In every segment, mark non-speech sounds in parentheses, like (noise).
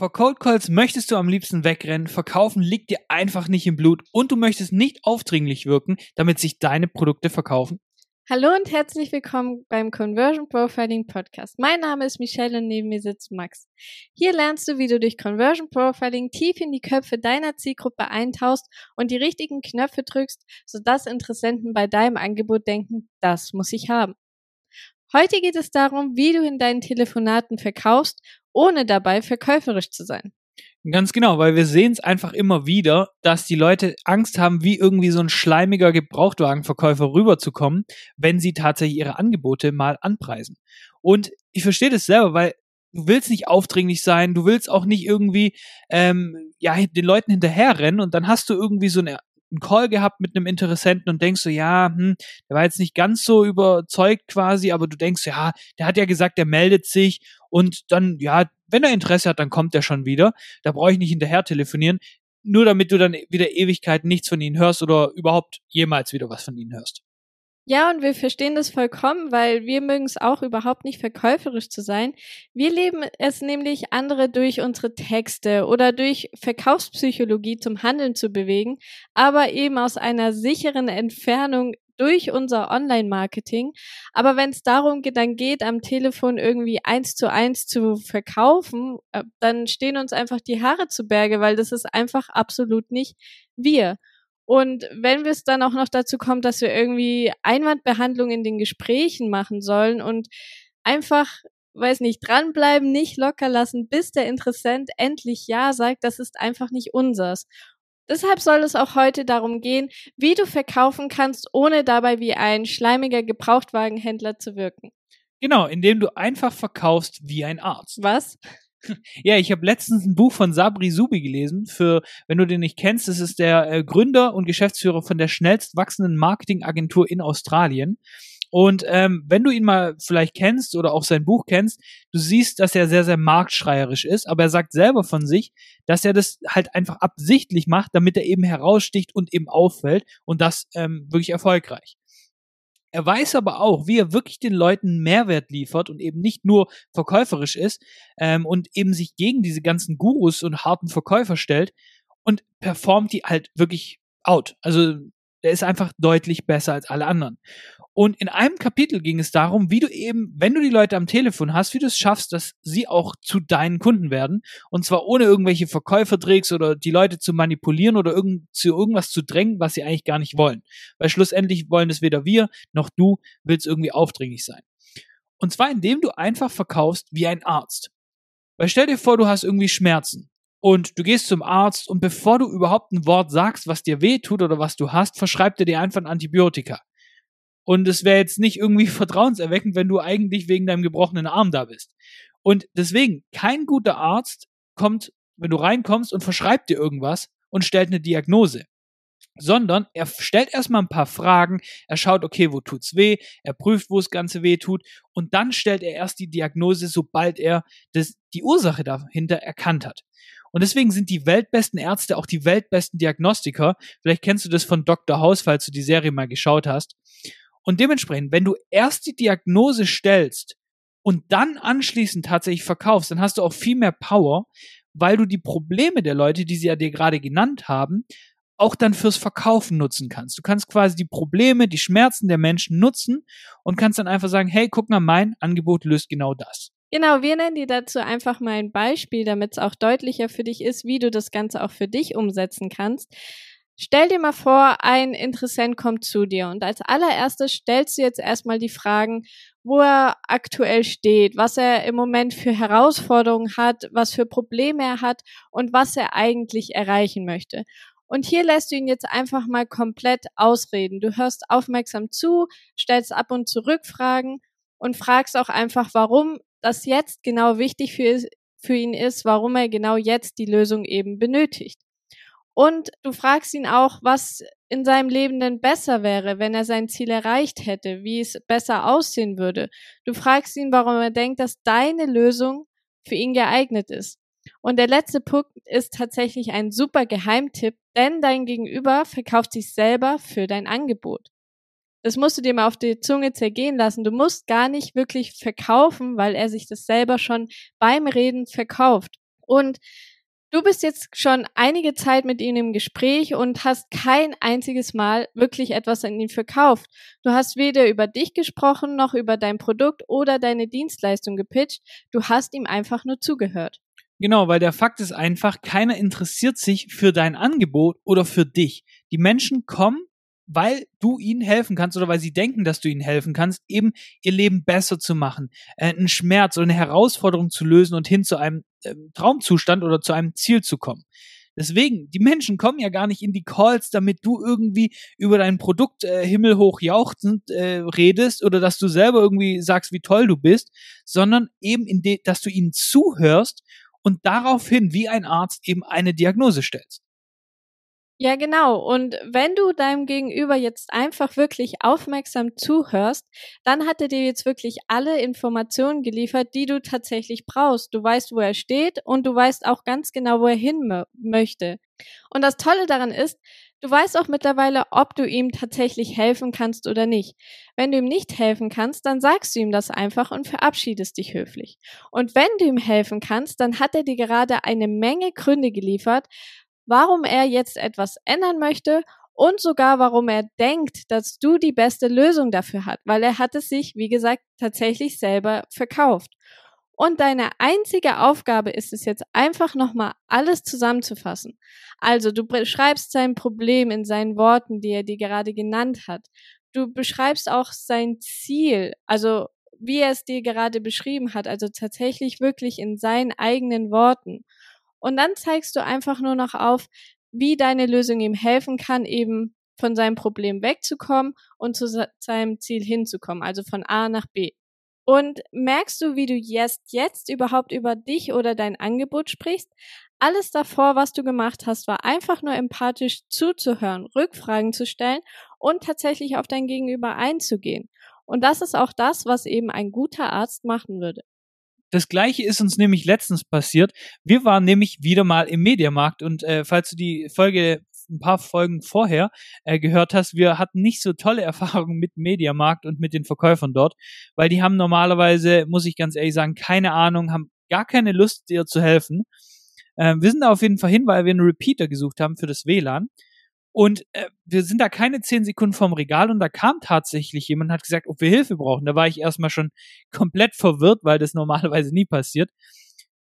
Vor Cold Calls möchtest du am liebsten wegrennen, verkaufen liegt dir einfach nicht im Blut und du möchtest nicht aufdringlich wirken, damit sich deine Produkte verkaufen? Hallo und herzlich willkommen beim Conversion Profiling Podcast. Mein Name ist Michelle und neben mir sitzt Max. Hier lernst du, wie du durch Conversion Profiling tief in die Köpfe deiner Zielgruppe eintauchst und die richtigen Knöpfe drückst, sodass Interessenten bei deinem Angebot denken, das muss ich haben. Heute geht es darum, wie du in deinen Telefonaten verkaufst ohne dabei verkäuferisch zu sein. Ganz genau, weil wir sehen es einfach immer wieder, dass die Leute Angst haben, wie irgendwie so ein schleimiger Gebrauchtwagenverkäufer rüberzukommen, wenn sie tatsächlich ihre Angebote mal anpreisen. Und ich verstehe das selber, weil du willst nicht aufdringlich sein, du willst auch nicht irgendwie ähm, ja den Leuten hinterherrennen und dann hast du irgendwie so eine einen Call gehabt mit einem Interessenten und denkst so, ja, hm, der war jetzt nicht ganz so überzeugt quasi, aber du denkst, ja, der hat ja gesagt, der meldet sich und dann, ja, wenn er Interesse hat, dann kommt er schon wieder. Da brauche ich nicht hinterher telefonieren, nur damit du dann wieder Ewigkeiten nichts von ihnen hörst oder überhaupt jemals wieder was von ihnen hörst. Ja, und wir verstehen das vollkommen, weil wir mögen es auch überhaupt nicht verkäuferisch zu sein. Wir leben es nämlich, andere durch unsere Texte oder durch Verkaufspsychologie zum Handeln zu bewegen, aber eben aus einer sicheren Entfernung durch unser Online-Marketing. Aber wenn es darum geht, dann geht, am Telefon irgendwie eins zu eins zu verkaufen, äh, dann stehen uns einfach die Haare zu Berge, weil das ist einfach absolut nicht wir. Und wenn wir es dann auch noch dazu kommt, dass wir irgendwie Einwandbehandlung in den Gesprächen machen sollen und einfach, weiß nicht, dranbleiben, nicht locker lassen, bis der Interessent endlich Ja sagt, das ist einfach nicht unsers. Deshalb soll es auch heute darum gehen, wie du verkaufen kannst, ohne dabei wie ein schleimiger Gebrauchtwagenhändler zu wirken. Genau, indem du einfach verkaufst wie ein Arzt. Was? Ja, ich habe letztens ein Buch von Sabri Subi gelesen. Für, wenn du den nicht kennst, das ist der äh, Gründer und Geschäftsführer von der schnellst wachsenden Marketingagentur in Australien. Und ähm, wenn du ihn mal vielleicht kennst oder auch sein Buch kennst, du siehst, dass er sehr, sehr marktschreierisch ist, aber er sagt selber von sich, dass er das halt einfach absichtlich macht, damit er eben heraussticht und eben auffällt und das ähm, wirklich erfolgreich. Er weiß aber auch, wie er wirklich den Leuten Mehrwert liefert und eben nicht nur verkäuferisch ist ähm, und eben sich gegen diese ganzen Gurus und harten Verkäufer stellt und performt die halt wirklich out. Also der ist einfach deutlich besser als alle anderen. Und in einem Kapitel ging es darum, wie du eben, wenn du die Leute am Telefon hast, wie du es schaffst, dass sie auch zu deinen Kunden werden. Und zwar ohne irgendwelche Verkäufertricks oder die Leute zu manipulieren oder irgend, zu irgendwas zu drängen, was sie eigentlich gar nicht wollen. Weil schlussendlich wollen es weder wir noch du willst irgendwie aufdringlich sein. Und zwar indem du einfach verkaufst wie ein Arzt. Weil stell dir vor, du hast irgendwie Schmerzen und du gehst zum Arzt und bevor du überhaupt ein Wort sagst, was dir weh tut oder was du hast, verschreibt er dir einfach ein Antibiotika. Und es wäre jetzt nicht irgendwie (laughs) vertrauenserweckend, wenn du eigentlich wegen deinem gebrochenen Arm da bist. Und deswegen, kein guter Arzt kommt, wenn du reinkommst und verschreibt dir irgendwas und stellt eine Diagnose. Sondern er stellt erstmal ein paar Fragen, er schaut, okay, wo tut's weh, er prüft, wo das Ganze weh tut und dann stellt er erst die Diagnose, sobald er das, die Ursache dahinter erkannt hat. Und deswegen sind die weltbesten Ärzte auch die weltbesten Diagnostiker. Vielleicht kennst du das von Dr. House, falls du die Serie mal geschaut hast. Und dementsprechend, wenn du erst die Diagnose stellst und dann anschließend tatsächlich verkaufst, dann hast du auch viel mehr Power, weil du die Probleme der Leute, die sie ja dir gerade genannt haben, auch dann fürs Verkaufen nutzen kannst. Du kannst quasi die Probleme, die Schmerzen der Menschen nutzen und kannst dann einfach sagen, hey, guck mal, mein Angebot löst genau das. Genau, wir nennen dir dazu einfach mal ein Beispiel, damit es auch deutlicher für dich ist, wie du das Ganze auch für dich umsetzen kannst. Stell dir mal vor, ein Interessent kommt zu dir und als allererstes stellst du jetzt erstmal die Fragen, wo er aktuell steht, was er im Moment für Herausforderungen hat, was für Probleme er hat und was er eigentlich erreichen möchte. Und hier lässt du ihn jetzt einfach mal komplett ausreden. Du hörst aufmerksam zu, stellst ab und zu Rückfragen und fragst auch einfach, warum das jetzt genau wichtig für, für ihn ist, warum er genau jetzt die Lösung eben benötigt. Und du fragst ihn auch, was in seinem Leben denn besser wäre, wenn er sein Ziel erreicht hätte, wie es besser aussehen würde. Du fragst ihn, warum er denkt, dass deine Lösung für ihn geeignet ist. Und der letzte Punkt ist tatsächlich ein super Geheimtipp, denn dein Gegenüber verkauft sich selber für dein Angebot. Das musst du dir mal auf die Zunge zergehen lassen. Du musst gar nicht wirklich verkaufen, weil er sich das selber schon beim Reden verkauft. Und Du bist jetzt schon einige Zeit mit ihm im Gespräch und hast kein einziges Mal wirklich etwas an ihn verkauft. Du hast weder über dich gesprochen noch über dein Produkt oder deine Dienstleistung gepitcht. Du hast ihm einfach nur zugehört. Genau, weil der Fakt ist einfach, keiner interessiert sich für dein Angebot oder für dich. Die Menschen kommen, weil du ihnen helfen kannst oder weil sie denken, dass du ihnen helfen kannst, eben ihr Leben besser zu machen, äh, einen Schmerz oder eine Herausforderung zu lösen und hin zu einem äh, Traumzustand oder zu einem Ziel zu kommen. Deswegen, die Menschen kommen ja gar nicht in die Calls, damit du irgendwie über dein Produkt äh, himmelhoch jauchzend äh, redest oder dass du selber irgendwie sagst, wie toll du bist, sondern eben, in dass du ihnen zuhörst und daraufhin wie ein Arzt eben eine Diagnose stellst. Ja, genau. Und wenn du deinem Gegenüber jetzt einfach wirklich aufmerksam zuhörst, dann hat er dir jetzt wirklich alle Informationen geliefert, die du tatsächlich brauchst. Du weißt, wo er steht und du weißt auch ganz genau, wo er hin möchte. Und das Tolle daran ist, du weißt auch mittlerweile, ob du ihm tatsächlich helfen kannst oder nicht. Wenn du ihm nicht helfen kannst, dann sagst du ihm das einfach und verabschiedest dich höflich. Und wenn du ihm helfen kannst, dann hat er dir gerade eine Menge Gründe geliefert, warum er jetzt etwas ändern möchte und sogar warum er denkt, dass du die beste Lösung dafür hast, weil er hat es sich, wie gesagt, tatsächlich selber verkauft. Und deine einzige Aufgabe ist es jetzt einfach nochmal alles zusammenzufassen. Also du beschreibst sein Problem in seinen Worten, die er dir gerade genannt hat. Du beschreibst auch sein Ziel, also wie er es dir gerade beschrieben hat, also tatsächlich wirklich in seinen eigenen Worten. Und dann zeigst du einfach nur noch auf, wie deine Lösung ihm helfen kann, eben von seinem Problem wegzukommen und zu seinem Ziel hinzukommen, also von A nach B. Und merkst du, wie du jetzt, jetzt überhaupt über dich oder dein Angebot sprichst? Alles davor, was du gemacht hast, war einfach nur empathisch zuzuhören, Rückfragen zu stellen und tatsächlich auf dein Gegenüber einzugehen. Und das ist auch das, was eben ein guter Arzt machen würde. Das gleiche ist uns nämlich letztens passiert. Wir waren nämlich wieder mal im Mediamarkt und äh, falls du die Folge ein paar Folgen vorher äh, gehört hast, wir hatten nicht so tolle (laughs) Erfahrungen mit Mediamarkt und mit den Verkäufern dort, weil die haben normalerweise, muss ich ganz ehrlich sagen, keine Ahnung, haben gar keine Lust, dir zu helfen. Äh, wir sind da auf jeden Fall hin, weil wir einen Repeater gesucht haben für das WLAN. Und äh, wir sind da keine zehn Sekunden vom Regal und da kam tatsächlich jemand und hat gesagt, ob wir Hilfe brauchen. Da war ich erstmal schon (laughs) komplett verwirrt, weil das normalerweise nie passiert.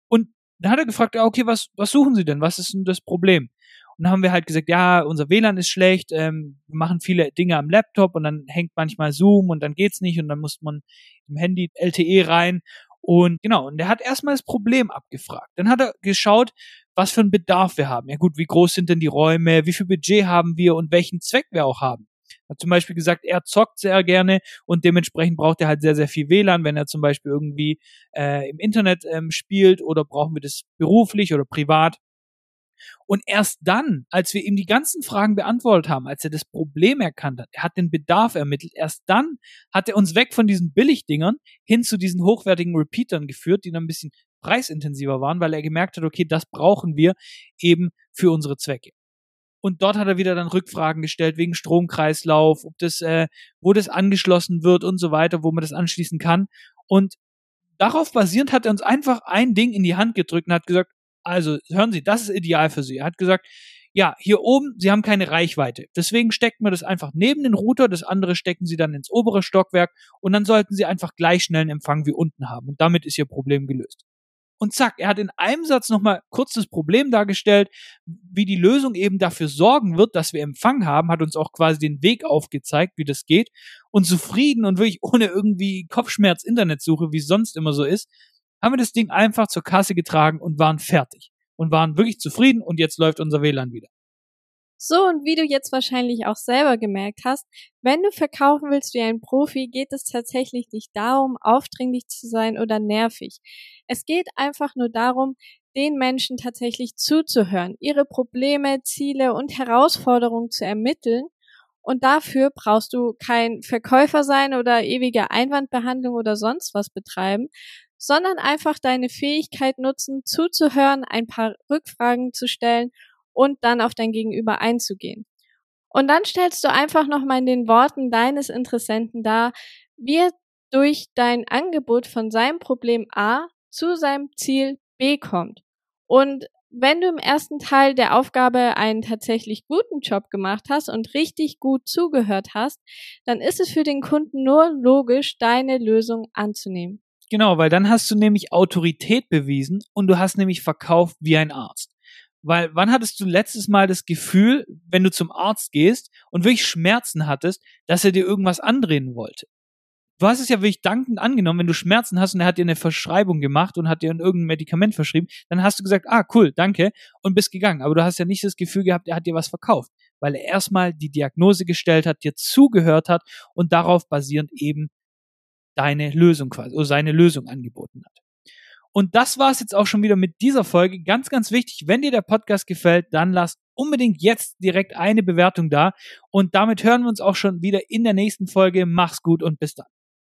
Und dann hat er gefragt, okay, was, was suchen Sie denn? Was ist denn das Problem? Und dann haben wir halt gesagt, ja, unser WLAN ist schlecht, ähm, wir machen viele Dinge am Laptop und dann hängt manchmal Zoom und dann geht's nicht und dann muss man im Handy LTE rein. Und genau, und er hat erstmal das Problem abgefragt. Dann hat er geschaut, was für einen Bedarf wir haben. Ja gut, wie groß sind denn die Räume, wie viel Budget haben wir und welchen Zweck wir auch haben. Er hat zum Beispiel gesagt, er zockt sehr gerne und dementsprechend braucht er halt sehr, sehr viel WLAN, wenn er zum Beispiel irgendwie äh, im Internet ähm, spielt oder brauchen wir das beruflich oder privat. Und erst dann, als wir ihm die ganzen Fragen beantwortet haben, als er das Problem erkannt hat, er hat den Bedarf ermittelt, erst dann hat er uns weg von diesen Billigdingern hin zu diesen hochwertigen Repeatern geführt, die dann ein bisschen preisintensiver waren, weil er gemerkt hat, okay, das brauchen wir eben für unsere Zwecke. Und dort hat er wieder dann Rückfragen gestellt wegen Stromkreislauf, ob das, äh, wo das angeschlossen wird und so weiter, wo man das anschließen kann. Und darauf basierend hat er uns einfach ein Ding in die Hand gedrückt und hat gesagt, also hören Sie, das ist ideal für Sie. Er hat gesagt, ja, hier oben, Sie haben keine Reichweite. Deswegen stecken wir das einfach neben den Router, das andere stecken Sie dann ins obere Stockwerk und dann sollten Sie einfach gleich schnellen Empfang wie unten haben. Und damit ist Ihr Problem gelöst. Und zack, er hat in einem Satz nochmal kurz das Problem dargestellt, wie die Lösung eben dafür sorgen wird, dass wir Empfang haben, hat uns auch quasi den Weg aufgezeigt, wie das geht. Und zufrieden und wirklich ohne irgendwie Kopfschmerz Internetsuche, wie es sonst immer so ist, haben wir das Ding einfach zur Kasse getragen und waren fertig. Und waren wirklich zufrieden und jetzt läuft unser WLAN wieder. So, und wie du jetzt wahrscheinlich auch selber gemerkt hast, wenn du verkaufen willst wie ein Profi, geht es tatsächlich nicht darum, aufdringlich zu sein oder nervig. Es geht einfach nur darum, den Menschen tatsächlich zuzuhören, ihre Probleme, Ziele und Herausforderungen zu ermitteln. Und dafür brauchst du kein Verkäufer sein oder ewige Einwandbehandlung oder sonst was betreiben, sondern einfach deine Fähigkeit nutzen, zuzuhören, ein paar Rückfragen zu stellen und dann auf dein Gegenüber einzugehen. Und dann stellst du einfach nochmal in den Worten deines Interessenten dar, wie er durch dein Angebot von seinem Problem A zu seinem Ziel B kommt. Und wenn du im ersten Teil der Aufgabe einen tatsächlich guten Job gemacht hast und richtig gut zugehört hast, dann ist es für den Kunden nur logisch, deine Lösung anzunehmen. Genau, weil dann hast du nämlich Autorität bewiesen und du hast nämlich verkauft wie ein Arzt. Weil wann hattest du letztes Mal das Gefühl, wenn du zum Arzt gehst und wirklich Schmerzen hattest, dass er dir irgendwas andrehen wollte? Du hast es ja wirklich dankend angenommen, wenn du Schmerzen hast und er hat dir eine Verschreibung gemacht und hat dir irgendein Medikament verschrieben, dann hast du gesagt, ah, cool, danke, und bist gegangen. Aber du hast ja nicht das Gefühl gehabt, er hat dir was verkauft, weil er erstmal die Diagnose gestellt hat, dir zugehört hat und darauf basierend eben deine Lösung quasi, oder seine Lösung angeboten hat. Und das war es jetzt auch schon wieder mit dieser Folge. Ganz, ganz wichtig, wenn dir der Podcast gefällt, dann lass unbedingt jetzt direkt eine Bewertung da. Und damit hören wir uns auch schon wieder in der nächsten Folge. Mach's gut und bis dann.